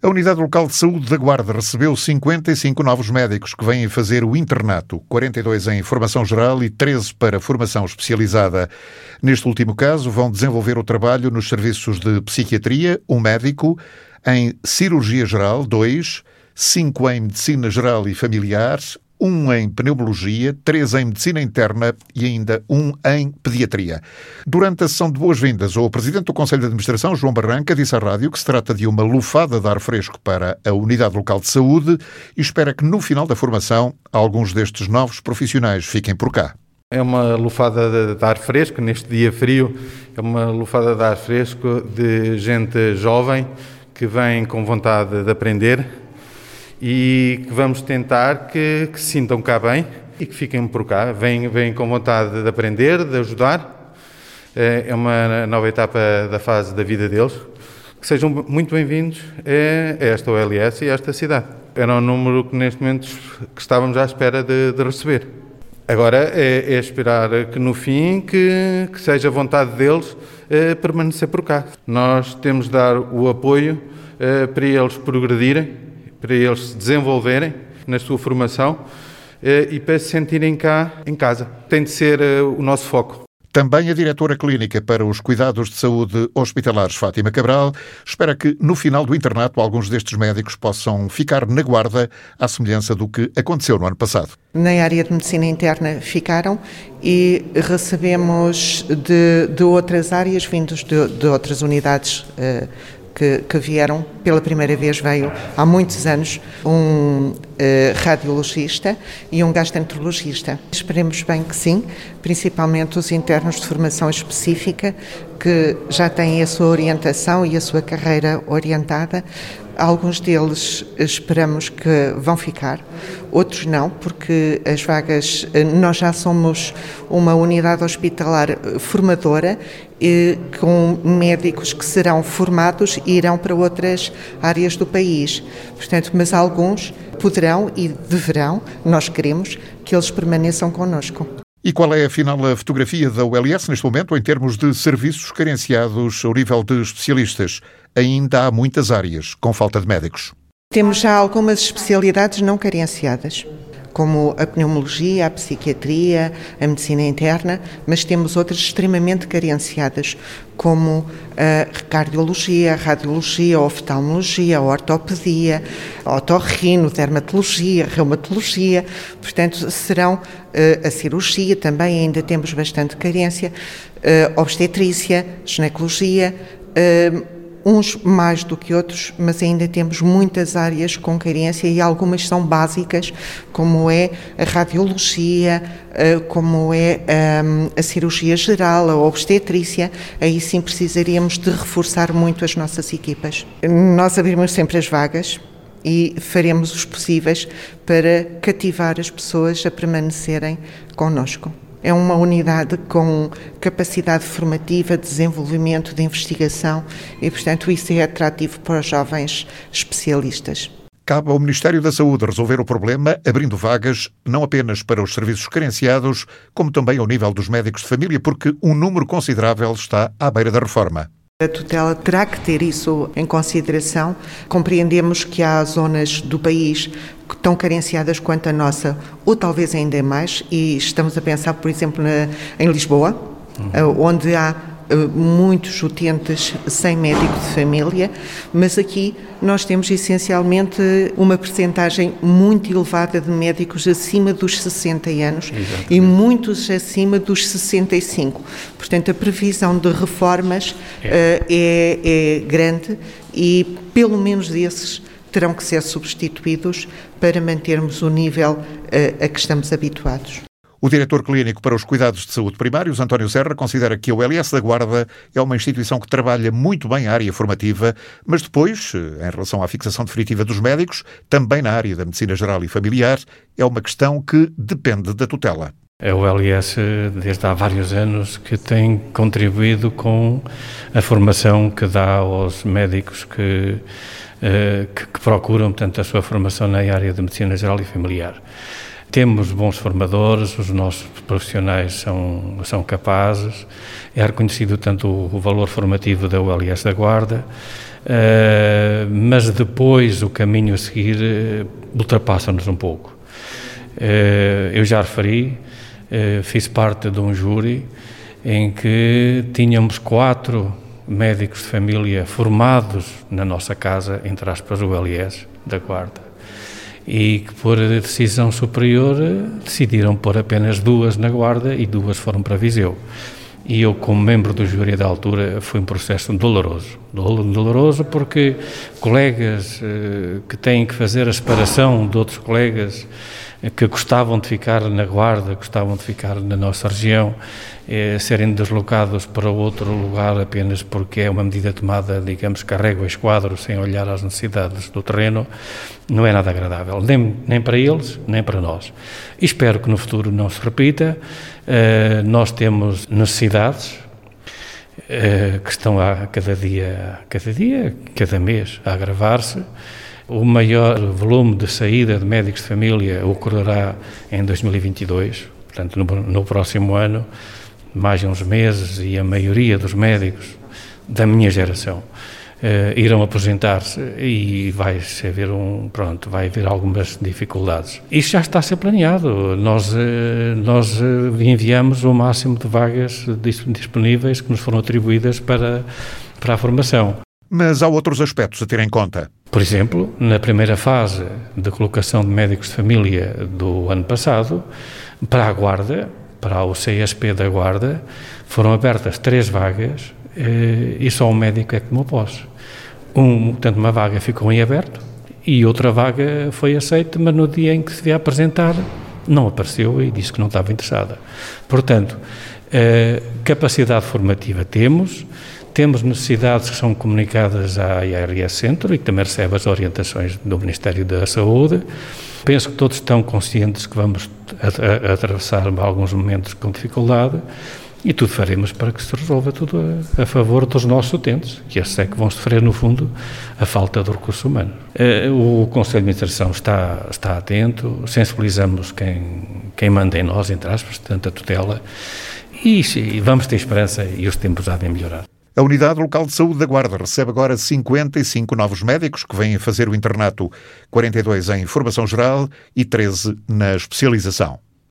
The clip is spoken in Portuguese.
A Unidade Local de Saúde da Guarda recebeu 55 novos médicos que vêm fazer o internato, 42 em formação geral e 13 para formação especializada. Neste último caso, vão desenvolver o trabalho nos serviços de psiquiatria, um médico, em cirurgia geral, dois, cinco em medicina geral e familiar, um em pneumologia, três em medicina interna e ainda um em pediatria. Durante a sessão de boas-vindas, o presidente do Conselho de Administração, João Barranca, disse à rádio que se trata de uma lufada de ar fresco para a Unidade Local de Saúde e espera que no final da formação alguns destes novos profissionais fiquem por cá. É uma lufada de ar fresco, neste dia frio, é uma lufada de ar fresco de gente jovem que vem com vontade de aprender, e que vamos tentar que, que se sintam cá bem e que fiquem por cá, vêm, vêm com vontade de aprender, de ajudar. É, é uma nova etapa da fase da vida deles. Que sejam muito bem-vindos a esta OLS e a esta cidade. Era um número que neste momento que estávamos à espera de, de receber. Agora é, é, esperar que no fim que, que seja vontade deles é, permanecer por cá. Nós temos de dar o apoio para eles progredirem para eles se desenvolverem na sua formação eh, e para se sentirem cá em casa. Tem de ser eh, o nosso foco. Também a diretora clínica para os cuidados de saúde hospitalares, Fátima Cabral, espera que no final do internato alguns destes médicos possam ficar na guarda, à semelhança do que aconteceu no ano passado. Na área de medicina interna ficaram e recebemos de, de outras áreas, vindos de, de outras unidades. Uh, que, que, vieram, pela primeira vez veio há muitos anos, um uh, radiologista e um gastroenterologista. Esperemos bem que sim, principalmente os internos de formação específica, que já têm a sua orientação e a sua carreira orientada, Alguns deles esperamos que vão ficar, outros não, porque as vagas, nós já somos uma unidade hospitalar formadora e com médicos que serão formados e irão para outras áreas do país. Portanto, mas alguns poderão e deverão, nós queremos que eles permaneçam connosco. E qual é, afinal, a fotografia da ULS neste momento em termos de serviços carenciados ao nível de especialistas? Ainda há muitas áreas com falta de médicos. Temos já algumas especialidades não carenciadas como a pneumologia, a psiquiatria, a medicina interna, mas temos outras extremamente carenciadas, como a cardiologia, a radiologia, a oftalmologia, a ortopedia, a otorrino, dermatologia, a reumatologia, portanto, serão eh, a cirurgia também, ainda temos bastante carência, eh, obstetrícia, ginecologia, eh, uns mais do que outros, mas ainda temos muitas áreas com carência e algumas são básicas, como é a radiologia, eh, como é ehm, a cirurgia geral, a obstetrícia, aí sim precisaríamos de reforçar muito as nossas equipas. Nós abrimos sempre as vagas e faremos os possíveis para cativar as pessoas a permanecerem connosco. É uma unidade com capacidade formativa, de desenvolvimento, de investigação e, portanto, isso é atrativo para os jovens especialistas. Cabe ao Ministério da Saúde resolver o problema, abrindo vagas não apenas para os serviços carenciados, como também ao nível dos médicos de família, porque um número considerável está à beira da reforma. A tutela terá que ter isso em consideração. Compreendemos que há zonas do país estão carenciadas quanto a nossa, ou talvez ainda mais, e estamos a pensar, por exemplo, na, em Lisboa, uhum. onde há eh, muitos utentes sem médico de família, mas aqui nós temos essencialmente uma percentagem muito elevada de médicos acima dos 60 anos Exatamente. e muitos acima dos 65. Portanto, a previsão de reformas é. Uh, é, é grande e pelo menos desses terão que ser substituídos para mantermos o nível uh, a que estamos habituados. O diretor clínico para os cuidados de saúde primários, António Serra, considera que a ULS da Guarda é uma instituição que trabalha muito bem a área formativa, mas depois, eh, em relação à fixação definitiva dos médicos, também na área da medicina geral e familiar, é uma questão que depende da tutela. A ULS, desde há vários anos, que tem contribuído com a formação que dá aos médicos que, eh, que, que procuram, portanto, a sua formação na área de medicina geral e familiar. Temos bons formadores, os nossos profissionais são, são capazes, é reconhecido tanto o, valor formativo da ULS da Guarda, uh, mas depois o caminho a seguir uh, ultrapassa-nos um pouco. Uh, eu já referi, fiz parte de um júri em que tínhamos quatro médicos de família formados na nossa casa, entre aspas, o LS da Guarda, e que por decisão superior decidiram pôr apenas duas na Guarda e duas foram para Viseu. E eu, como membro do júri da altura, foi um processo doloroso. Doloroso porque colegas eh, que têm que fazer a separação de outros colegas que gostavam de ficar na Guarda, gostavam de ficar na nossa região, eh, serem deslocados para outro lugar apenas porque é uma medida tomada, digamos, carrega o esquadro sem olhar às necessidades do terreno, não é nada agradável, nem, nem para eles, nem para nós. E espero que no futuro não se repita. Uh, nós temos necessidades uh, que estão a cada dia, cada dia, cada mês a agravar-se. O maior volume de saída de médicos de família ocorrerá em 2022, portanto, no, no próximo ano, mais uns meses, e a maioria dos médicos da minha geração Uh, irão apresentar-se e vai haver um pronto vai haver algumas dificuldades. Isso já está a ser planeado. Nós uh, nós uh, enviamos o máximo de vagas disponíveis que nos foram atribuídas para para a formação. Mas há outros aspectos a ter em conta por exemplo na primeira fase de colocação de médicos de família do ano passado para a guarda para o CSP da guarda foram abertas três vagas eh, e só um médico é que tomou posse. Um, portanto, uma vaga ficou em aberto e outra vaga foi aceita, mas no dia em que se devia apresentar não apareceu e disse que não estava interessada. Portanto, eh, capacidade formativa temos, temos necessidades que são comunicadas à IRS Centro e que também recebe as orientações do Ministério da Saúde. Penso que todos estão conscientes que vamos atravessar alguns momentos com dificuldade e tudo faremos para que se resolva tudo a, a favor dos nossos utentes, que esses é que vão sofrer, no fundo, a falta de recurso humano. Eh, o Conselho de Administração está, está atento, sensibilizamos quem, quem manda em nós, entre aspas, tanta tutela, e, e vamos ter esperança e os tempos há de melhorar. A Unidade Local de Saúde da Guarda recebe agora 55 novos médicos que vêm fazer o internato, 42 em formação geral e 13 na especialização.